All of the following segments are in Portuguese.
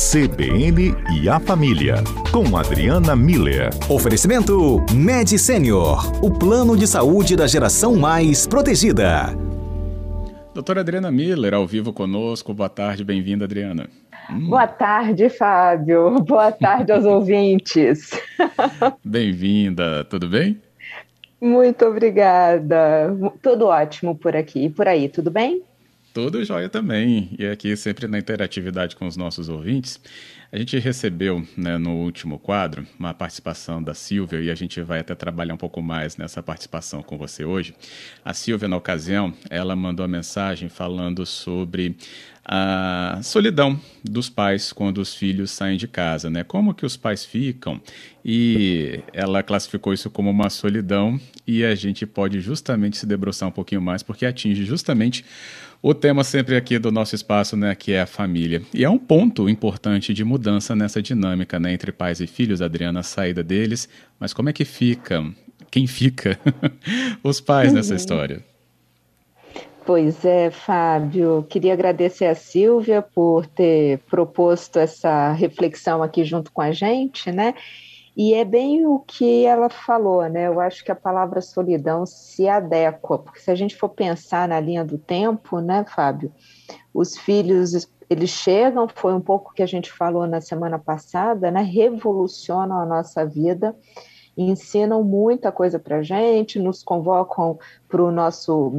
CBN e a Família, com Adriana Miller. Oferecimento Med Senior, o plano de saúde da geração mais protegida. Doutora Adriana Miller, ao vivo conosco. Boa tarde, bem-vinda, Adriana. Hum. Boa tarde, Fábio. Boa tarde aos ouvintes. Bem-vinda, tudo bem? Muito obrigada. Tudo ótimo por aqui. E por aí, tudo bem? Tudo jóia também. E aqui, sempre na interatividade com os nossos ouvintes, a gente recebeu né, no último quadro uma participação da Silvia e a gente vai até trabalhar um pouco mais nessa participação com você hoje. A Silvia, na ocasião, ela mandou a mensagem falando sobre a solidão dos pais quando os filhos saem de casa, né? Como que os pais ficam? E ela classificou isso como uma solidão e a gente pode justamente se debruçar um pouquinho mais porque atinge justamente o tema sempre aqui do nosso espaço, né, que é a família. E é um ponto importante de mudança nessa dinâmica, né, entre pais e filhos, Adriana, a saída deles. Mas como é que fica? Quem fica? Os pais uhum. nessa história. Pois é, Fábio. Queria agradecer a Silvia por ter proposto essa reflexão aqui junto com a gente, né? E é bem o que ela falou, né? Eu acho que a palavra solidão se adequa, porque se a gente for pensar na linha do tempo, né, Fábio? Os filhos, eles chegam, foi um pouco que a gente falou na semana passada, né? Revolucionam a nossa vida, ensinam muita coisa para gente, nos convocam para o nosso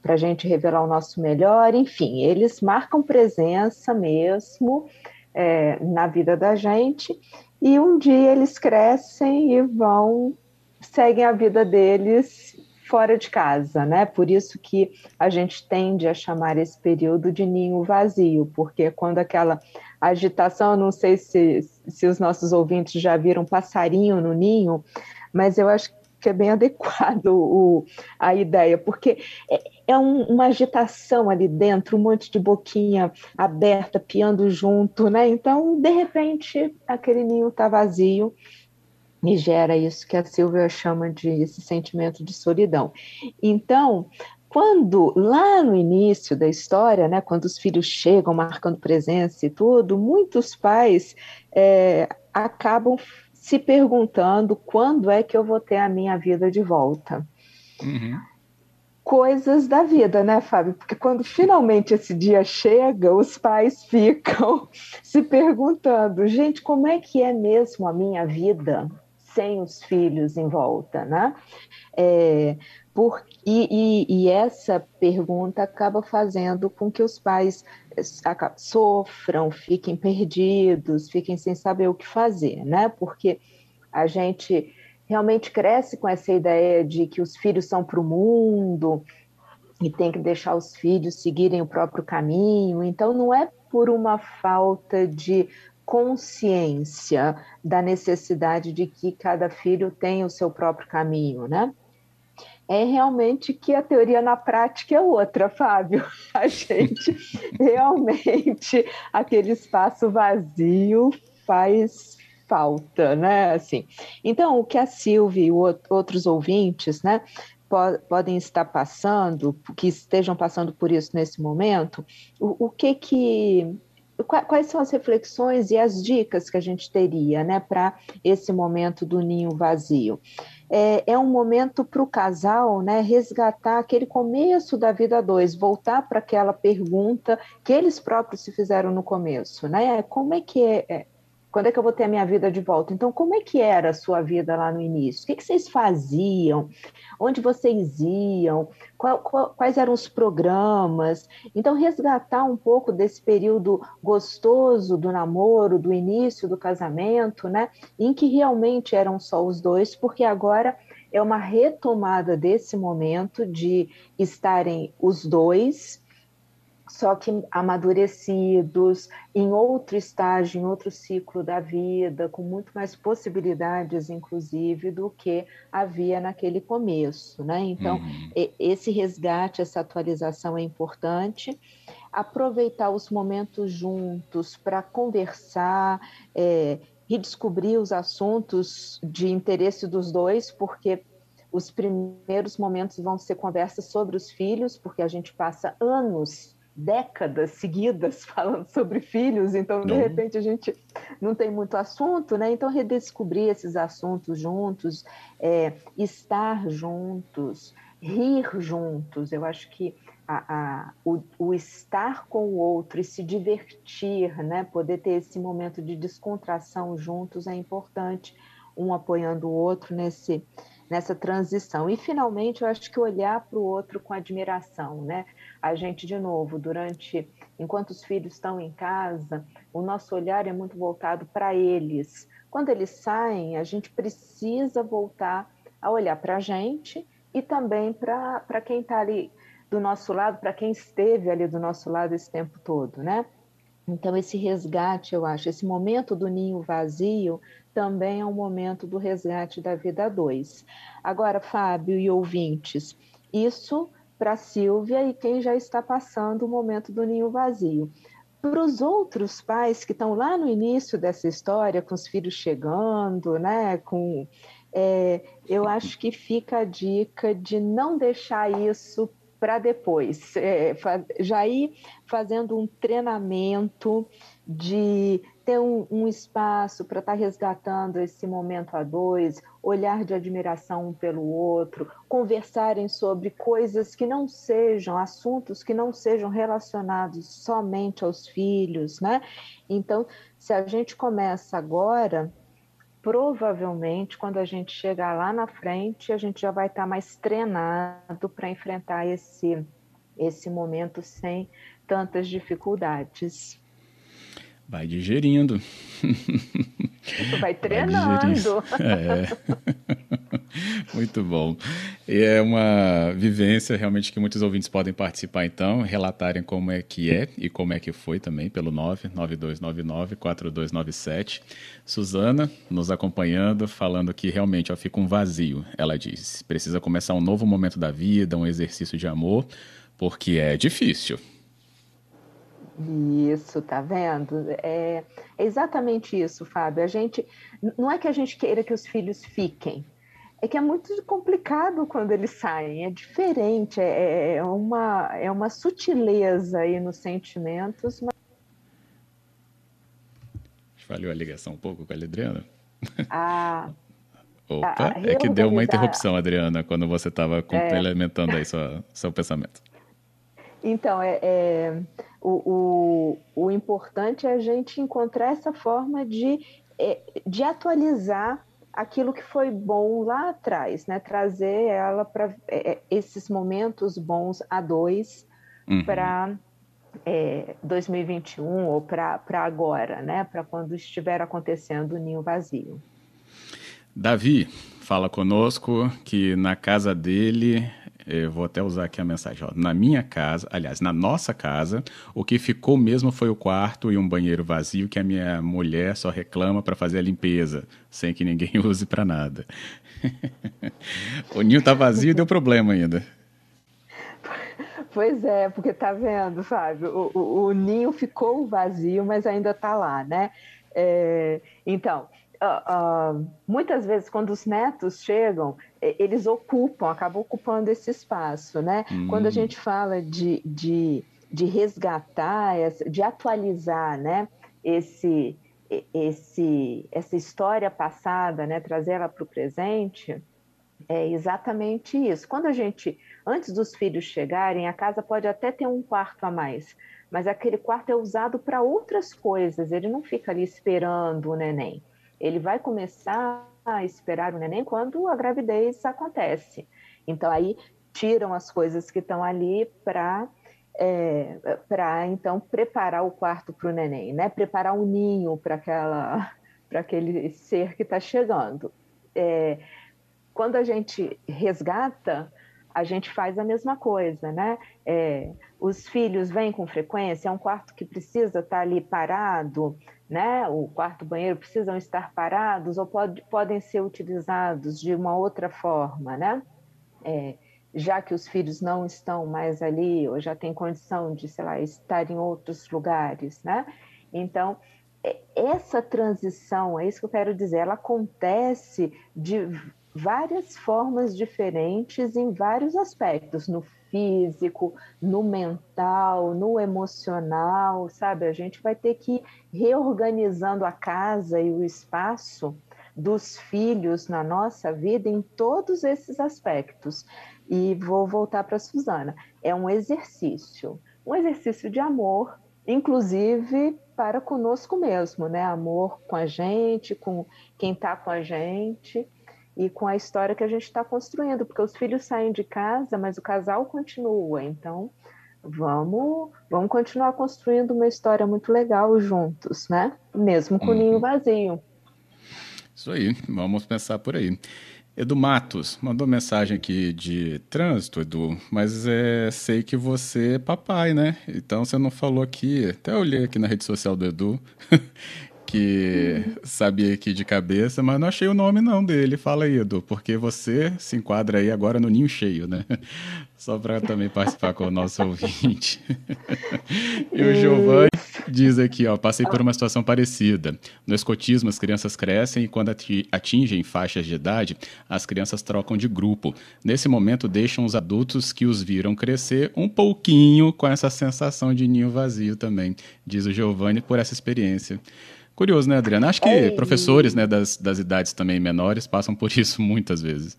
para a gente revelar o nosso melhor, enfim, eles marcam presença mesmo é, na vida da gente e um dia eles crescem e vão, seguem a vida deles fora de casa, né? Por isso que a gente tende a chamar esse período de ninho vazio, porque quando aquela agitação, não sei se, se os nossos ouvintes já viram passarinho no ninho, mas eu acho que é bem adequado o, a ideia, porque é, é um, uma agitação ali dentro, um monte de boquinha aberta, piando junto, né? Então, de repente, aquele ninho está vazio e gera isso que a Silvia chama de esse sentimento de solidão. Então, quando lá no início da história, né, quando os filhos chegam marcando presença e tudo, muitos pais é, acabam se perguntando quando é que eu vou ter a minha vida de volta. Uhum. Coisas da vida, né, Fábio? Porque quando finalmente esse dia chega, os pais ficam se perguntando: gente, como é que é mesmo a minha vida sem os filhos em volta, né? É, por, e, e, e, essa pergunta acaba fazendo com que os pais eh, sofram, fiquem perdidos, fiquem sem saber o que fazer, né? Porque a gente realmente cresce com essa ideia de que os filhos são para o mundo e tem que deixar os filhos seguirem o próprio caminho. Então, não é por uma falta de consciência da necessidade de que cada filho tenha o seu próprio caminho, né? é realmente que a teoria na prática é outra, Fábio. A gente realmente aquele espaço vazio faz falta, né? Assim. Então, o que a Silvia e outros ouvintes, né, podem estar passando, que estejam passando por isso nesse momento, o, o que que quais são as reflexões e as dicas que a gente teria né, para esse momento do ninho vazio? É, é um momento para o casal né, resgatar aquele começo da vida dois, voltar para aquela pergunta que eles próprios se fizeram no começo, né? Como é que é, é quando é que eu vou ter a minha vida de volta? Então, como é que era a sua vida lá no início? O que, que vocês faziam? Onde vocês iam? Qual, qual, quais eram os programas? Então, resgatar um pouco desse período gostoso do namoro, do início do casamento, né? Em que realmente eram só os dois, porque agora é uma retomada desse momento de estarem os dois só que amadurecidos, em outro estágio, em outro ciclo da vida, com muito mais possibilidades, inclusive, do que havia naquele começo. Né? Então, uhum. esse resgate, essa atualização é importante. Aproveitar os momentos juntos para conversar, é, redescobrir os assuntos de interesse dos dois, porque os primeiros momentos vão ser conversas sobre os filhos, porque a gente passa anos décadas seguidas falando sobre filhos, então de repente a gente não tem muito assunto, né? Então redescobrir esses assuntos juntos, é, estar juntos, rir juntos, eu acho que a, a, o, o, estar com o outro e se divertir, né? Poder ter esse momento de descontração juntos é importante, um apoiando o outro nesse nessa transição. E, finalmente, eu acho que olhar para o outro com admiração, né? A gente, de novo, durante, enquanto os filhos estão em casa, o nosso olhar é muito voltado para eles. Quando eles saem, a gente precisa voltar a olhar para a gente e também para quem está ali do nosso lado, para quem esteve ali do nosso lado esse tempo todo, né? Então, esse resgate, eu acho, esse momento do ninho vazio também é um momento do resgate da vida dois. Agora, Fábio e ouvintes, isso para Silvia e quem já está passando o momento do ninho vazio. Para os outros pais que estão lá no início dessa história, com os filhos chegando, né, com, é, eu acho que fica a dica de não deixar isso para depois, é, já ir fazendo um treinamento de ter um, um espaço para estar tá resgatando esse momento a dois, olhar de admiração um pelo outro, conversarem sobre coisas que não sejam, assuntos que não sejam relacionados somente aos filhos, né? Então, se a gente começa agora, provavelmente quando a gente chegar lá na frente, a gente já vai estar tá mais treinado para enfrentar esse, esse momento sem tantas dificuldades. Vai digerindo. Vai treinando. Vai é. Muito bom. E é uma vivência realmente que muitos ouvintes podem participar, então, relatarem como é que é e como é que foi também pelo 99299-4297. Suzana nos acompanhando, falando que realmente ó, fica um vazio, ela diz. Precisa começar um novo momento da vida, um exercício de amor, porque é difícil. Isso, tá vendo? É, é, exatamente isso, Fábio. A gente não é que a gente queira que os filhos fiquem, é que é muito complicado quando eles saem. É diferente, é, é uma é uma sutileza aí nos sentimentos. Mas... Falhou a ligação um pouco com a Adriana? Ah. Opa, é que deu uma interrupção, Adriana, quando você estava é. complementando aí sua, seu pensamento. Então, é, é o, o, o importante é a gente encontrar essa forma de, é, de atualizar aquilo que foi bom lá atrás, né? Trazer ela para é, é, esses momentos bons a dois uhum. para é, 2021 ou para agora, né? Para quando estiver acontecendo o ninho vazio. Davi fala conosco que na casa dele eu vou até usar aqui a mensagem. Ó. Na minha casa, aliás, na nossa casa, o que ficou mesmo foi o quarto e um banheiro vazio que a minha mulher só reclama para fazer a limpeza, sem que ninguém use para nada. o ninho tá vazio e deu problema ainda. Pois é, porque tá vendo, Fábio, o, o, o ninho ficou vazio, mas ainda tá lá, né? É, então, uh, uh, muitas vezes quando os netos chegam, eles ocupam, acabam ocupando esse espaço, né? Hum. Quando a gente fala de, de, de resgatar, de atualizar, né? Esse, esse, essa história passada, né? Trazer ela para o presente, é exatamente isso. Quando a gente, antes dos filhos chegarem, a casa pode até ter um quarto a mais, mas aquele quarto é usado para outras coisas, ele não fica ali esperando o neném ele vai começar a esperar o neném quando a gravidez acontece. Então, aí tiram as coisas que estão ali para é, para então preparar o quarto para o neném, né? Preparar o um ninho para aquela para aquele ser que está chegando. É, quando a gente resgata, a gente faz a mesma coisa, né? É, os filhos vêm com frequência, é um quarto que precisa estar tá ali parado, né, o quarto banheiro precisam estar parados ou pode, podem ser utilizados de uma outra forma, né? É, já que os filhos não estão mais ali ou já têm condição de, sei lá, estar em outros lugares, né? Então, é, essa transição, é isso que eu quero dizer, ela acontece de várias formas diferentes em vários aspectos, no físico, no mental, no emocional, sabe? A gente vai ter que ir reorganizando a casa e o espaço dos filhos na nossa vida em todos esses aspectos. E vou voltar para a Suzana. É um exercício, um exercício de amor, inclusive para conosco mesmo, né? Amor com a gente, com quem está com a gente e com a história que a gente está construindo, porque os filhos saem de casa, mas o casal continua. Então, vamos, vamos continuar construindo uma história muito legal juntos, né? Mesmo com o ninho uhum. vazio. Isso aí, vamos pensar por aí. Edu Matos mandou mensagem aqui de trânsito, Edu, mas é, sei que você é papai, né? Então você não falou aqui, até olhei aqui na rede social do Edu, que sabia aqui de cabeça, mas não achei o nome não dele. Fala aí, Edu, porque você se enquadra aí agora no ninho cheio, né? Só para também participar com o nosso ouvinte. e o Giovanni diz aqui, ó, passei por uma situação parecida. No escotismo, as crianças crescem e quando atingem faixas de idade, as crianças trocam de grupo. Nesse momento, deixam os adultos que os viram crescer um pouquinho com essa sensação de ninho vazio também, diz o Giovanni por essa experiência. Curioso, né, Adriana? Acho que é, professores né, das, das idades também menores passam por isso muitas vezes.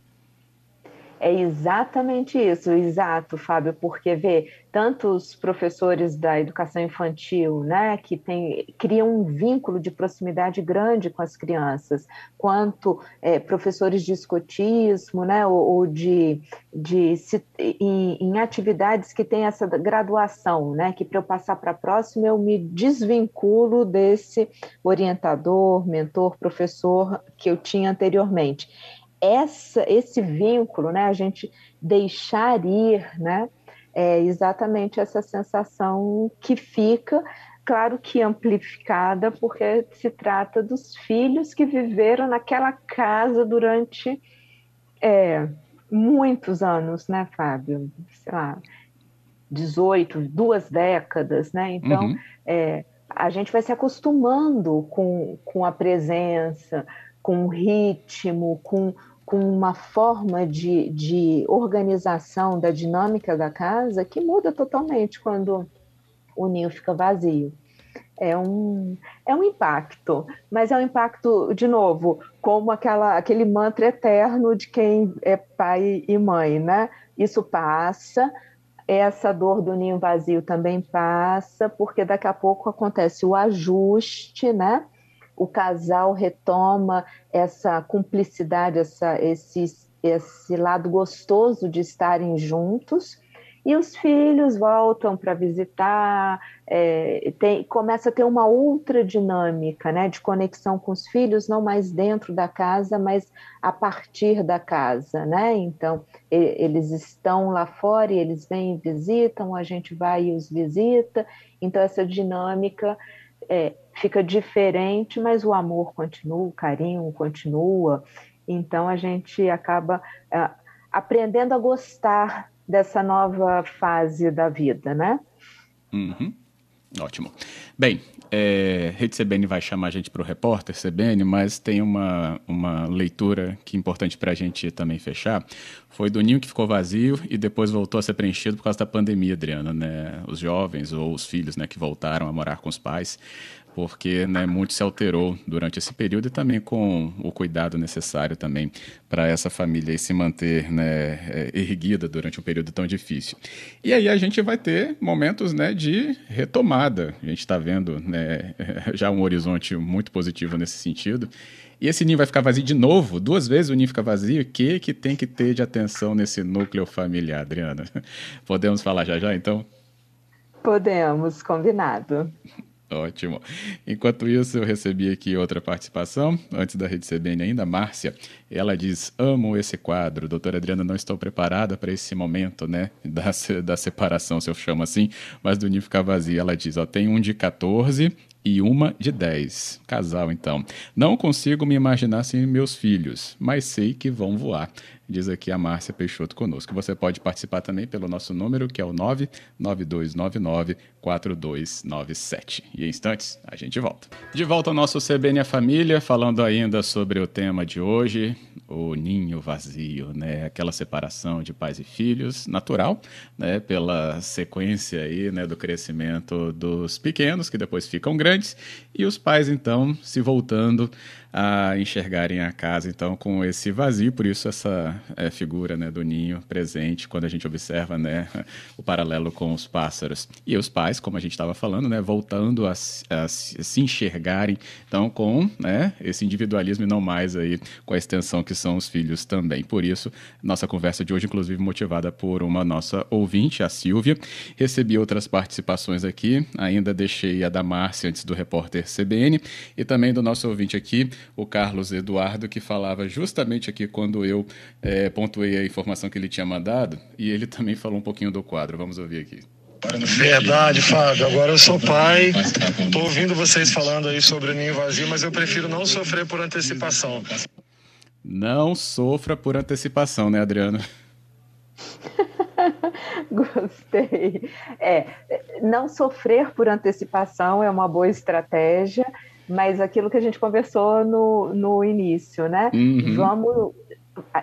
É exatamente isso, exato, Fábio, porque vê tantos professores da educação infantil, né, que tem, criam um vínculo de proximidade grande com as crianças, quanto é, professores de escotismo, né, ou, ou de, de em, em, atividades que têm essa graduação, né, que para eu passar para a próxima eu me desvinculo desse orientador, mentor, professor que eu tinha anteriormente essa, esse vínculo, né, a gente deixar ir, né, é exatamente essa sensação que fica, claro que amplificada, porque se trata dos filhos que viveram naquela casa durante é, muitos anos, né, Fábio? Sei lá, 18, duas décadas, né? Então, uhum. é, a gente vai se acostumando com, com a presença, com o ritmo, com com uma forma de, de organização da dinâmica da casa que muda totalmente quando o ninho fica vazio. É um, é um impacto, mas é um impacto, de novo, como aquela, aquele mantra eterno de quem é pai e mãe, né? Isso passa, essa dor do ninho vazio também passa, porque daqui a pouco acontece o ajuste, né? O casal retoma essa cumplicidade, essa, esse, esse lado gostoso de estarem juntos, e os filhos voltam para visitar, é, tem, começa a ter uma outra dinâmica né, de conexão com os filhos, não mais dentro da casa, mas a partir da casa. Né? Então, e, eles estão lá fora e eles vêm e visitam, a gente vai e os visita, então essa dinâmica é, fica diferente, mas o amor continua, o carinho continua. Então a gente acaba é, aprendendo a gostar dessa nova fase da vida, né? Uhum. Ótimo. Bem, é, Rede CBN vai chamar a gente para o repórter CBN, mas tem uma, uma leitura que é importante para a gente também fechar. Foi do ninho que ficou vazio e depois voltou a ser preenchido por causa da pandemia, Adriana. Né? Os jovens ou os filhos né, que voltaram a morar com os pais porque né, muito se alterou durante esse período e também com o cuidado necessário também para essa família se manter né, é, erguida durante um período tão difícil. E aí a gente vai ter momentos né, de retomada. A gente está vendo né, já um horizonte muito positivo nesse sentido. E esse ninho vai ficar vazio de novo, duas vezes o ninho fica vazio. O que, que tem que ter de atenção nesse núcleo familiar, Adriana? Podemos falar já já, então? Podemos, combinado. Ótimo. Enquanto isso, eu recebi aqui outra participação, antes da Rede CBN ainda, Márcia. Ela diz: Amo esse quadro. Doutora Adriana, não estou preparada para esse momento, né? Da, da separação, se eu chamo assim, mas do ninho ficar vazio. Ela diz: Ó, tem um de 14 e uma de 10. Casal, então. Não consigo me imaginar sem meus filhos, mas sei que vão voar. Diz aqui a Márcia Peixoto conosco. Você pode participar também pelo nosso número, que é o 99299-4297. E em instantes, a gente volta. De volta ao nosso CBN A Família, falando ainda sobre o tema de hoje, o ninho vazio, né? Aquela separação de pais e filhos, natural, né? Pela sequência aí, né? Do crescimento dos pequenos, que depois ficam grandes, e os pais, então, se voltando a enxergarem a casa, então, com esse vazio, por isso essa é, figura né, do ninho presente quando a gente observa né, o paralelo com os pássaros. E os pais, como a gente estava falando, né, voltando a, a, se enxergarem, então, com né, esse individualismo e não mais aí com a extensão que são os filhos também. Por isso, nossa conversa de hoje, inclusive, motivada por uma nossa ouvinte, a Silvia. Recebi outras participações aqui, ainda deixei a da Márcia antes do repórter CBN e também do nosso ouvinte aqui, o Carlos Eduardo, que falava justamente aqui quando eu é, pontuei a informação que ele tinha mandado, e ele também falou um pouquinho do quadro. Vamos ouvir aqui. Verdade, Fábio. Agora eu sou pai. Tô ouvindo vocês falando aí sobre o ninho vazio, mas eu prefiro não sofrer por antecipação. Não sofra por antecipação, né, Adriano? Gostei. É, não sofrer por antecipação é uma boa estratégia mas aquilo que a gente conversou no, no início, né? Uhum. Vamos.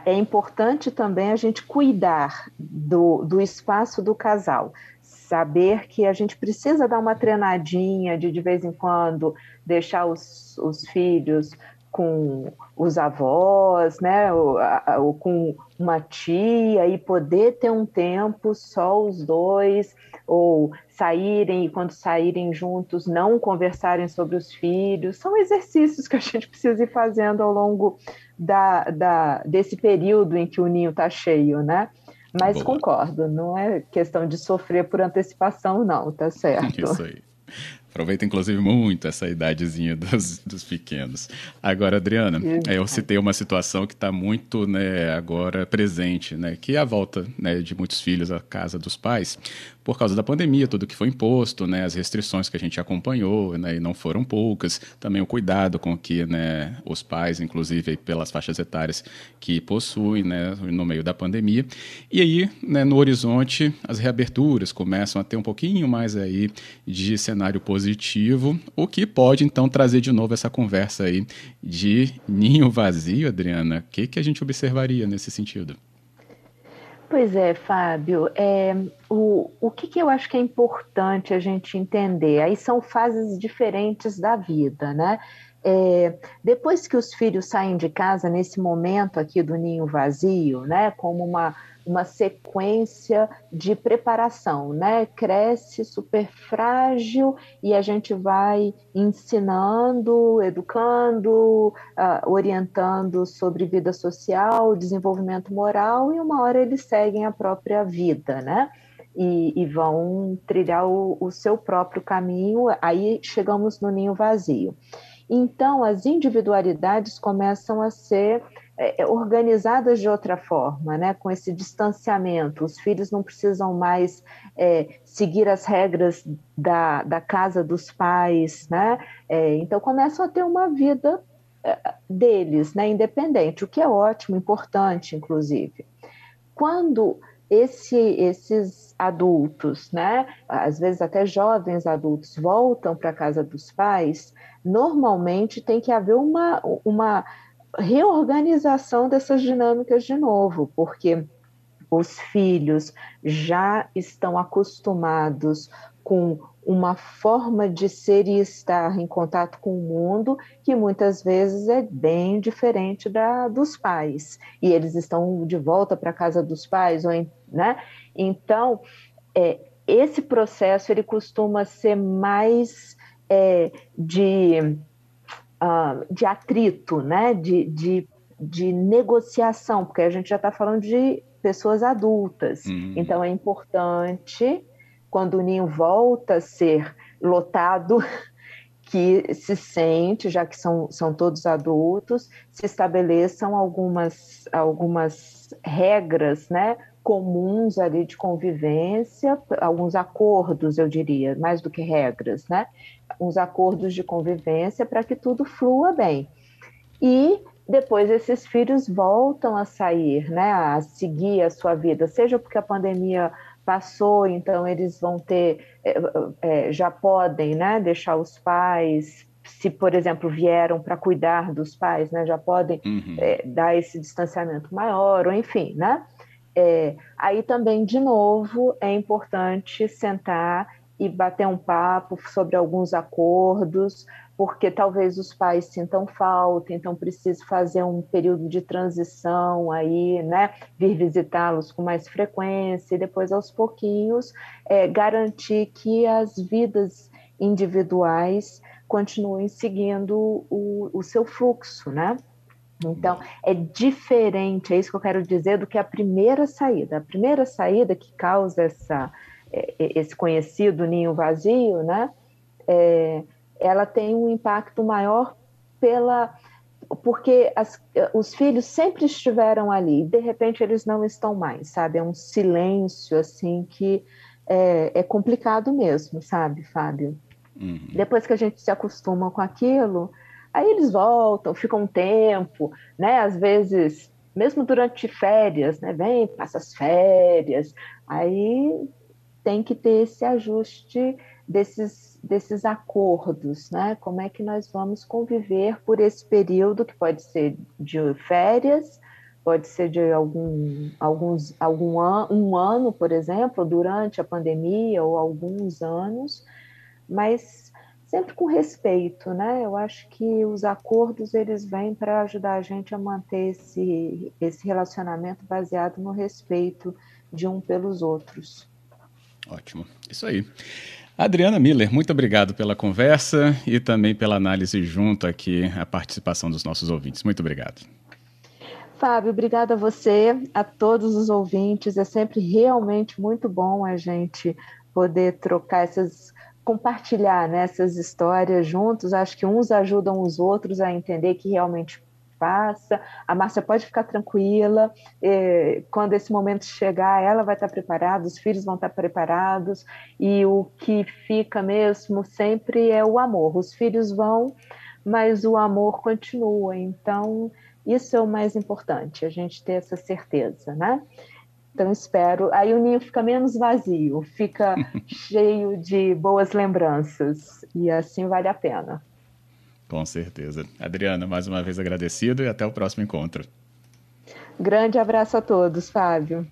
É importante também a gente cuidar do, do espaço do casal, saber que a gente precisa dar uma treinadinha de de vez em quando deixar os, os filhos com os avós, né, ou, ou, com uma tia e poder ter um tempo só os dois, ou saírem e quando saírem juntos não conversarem sobre os filhos. São exercícios que a gente precisa ir fazendo ao longo da, da desse período em que o ninho está cheio, né? Mas Boa. concordo, não é questão de sofrer por antecipação, não, tá certo. Isso aí. Aproveita, inclusive, muito essa idadezinha dos, dos pequenos. Agora, Adriana, eu citei uma situação que está muito né, agora presente, né, que é a volta né, de muitos filhos à casa dos pais por causa da pandemia, tudo que foi imposto, né, as restrições que a gente acompanhou, né, e não foram poucas, também o cuidado com que né, os pais, inclusive pelas faixas etárias que possuem né, no meio da pandemia. E aí, né, no horizonte, as reaberturas começam a ter um pouquinho mais aí de cenário positivo, o que pode então trazer de novo essa conversa aí de ninho vazio, Adriana. O que, que a gente observaria nesse sentido? Pois é, Fábio. É, o, o que, que eu acho que é importante a gente entender? Aí são fases diferentes da vida, né? É, depois que os filhos saem de casa, nesse momento aqui do ninho vazio, né, como uma uma sequência de preparação, né? Cresce super frágil e a gente vai ensinando, educando, uh, orientando sobre vida social, desenvolvimento moral, e uma hora eles seguem a própria vida, né? E, e vão trilhar o, o seu próprio caminho, aí chegamos no ninho vazio. Então, as individualidades começam a ser é, é, organizadas de outra forma, né? com esse distanciamento. Os filhos não precisam mais é, seguir as regras da, da casa dos pais, né? É, então começam a ter uma vida é, deles, né? independente, o que é ótimo, importante, inclusive. Quando esse, esses adultos, né, às vezes até jovens adultos, voltam para a casa dos pais, normalmente tem que haver uma, uma reorganização dessas dinâmicas de novo, porque os filhos já estão acostumados com uma forma de ser e estar em contato com o mundo que muitas vezes é bem diferente da dos pais. E eles estão de volta para a casa dos pais ou né? Então é, esse processo ele costuma ser mais é, de uh, de atrito, né? De, de, de negociação, porque a gente já está falando de pessoas adultas. Uhum. Então é importante, quando o ninho volta a ser lotado, que se sente, já que são, são todos adultos, se estabeleçam algumas, algumas regras né, comuns ali de convivência, alguns acordos, eu diria, mais do que regras, né? uns acordos de convivência para que tudo flua bem. E depois esses filhos voltam a sair, né, a seguir a sua vida, seja porque a pandemia passou, então eles vão ter, é, é, já podem, né, deixar os pais, se por exemplo vieram para cuidar dos pais, né, já podem uhum. é, dar esse distanciamento maior, ou enfim, né? É, aí também de novo é importante sentar e bater um papo sobre alguns acordos, porque talvez os pais sintam falta, então preciso fazer um período de transição aí, né? Vir visitá-los com mais frequência e depois aos pouquinhos é, garantir que as vidas individuais continuem seguindo o, o seu fluxo, né? Então, é diferente, é isso que eu quero dizer, do que a primeira saída. A primeira saída que causa essa, é, esse conhecido ninho vazio, né? É, ela tem um impacto maior pela porque as, os filhos sempre estiveram ali, de repente eles não estão mais, sabe? É um silêncio assim que é, é complicado mesmo, sabe, Fábio? Uhum. Depois que a gente se acostuma com aquilo, aí eles voltam, ficam um tempo, né? Às vezes, mesmo durante férias, né? Vem, passa as férias, aí tem que ter esse ajuste desses, desses acordos, né? Como é que nós vamos conviver por esse período que pode ser de férias, pode ser de algum, alguns, algum an, um ano, por exemplo, durante a pandemia ou alguns anos, mas sempre com respeito, né? Eu acho que os acordos eles vêm para ajudar a gente a manter esse, esse relacionamento baseado no respeito de um pelos outros. Ótimo, isso aí. Adriana Miller, muito obrigado pela conversa e também pela análise junto aqui, a participação dos nossos ouvintes. Muito obrigado. Fábio, obrigada a você, a todos os ouvintes. É sempre realmente muito bom a gente poder trocar essas, compartilhar né, essas histórias juntos. Acho que uns ajudam os outros a entender que realmente passa. A Márcia pode ficar tranquila, eh, quando esse momento chegar, ela vai estar preparada, os filhos vão estar preparados, e o que fica mesmo sempre é o amor. Os filhos vão, mas o amor continua. Então, isso é o mais importante, a gente ter essa certeza, né? Então, espero. Aí o ninho fica menos vazio, fica cheio de boas lembranças, e assim vale a pena. Com certeza. Adriana, mais uma vez agradecido e até o próximo encontro. Grande abraço a todos, Fábio.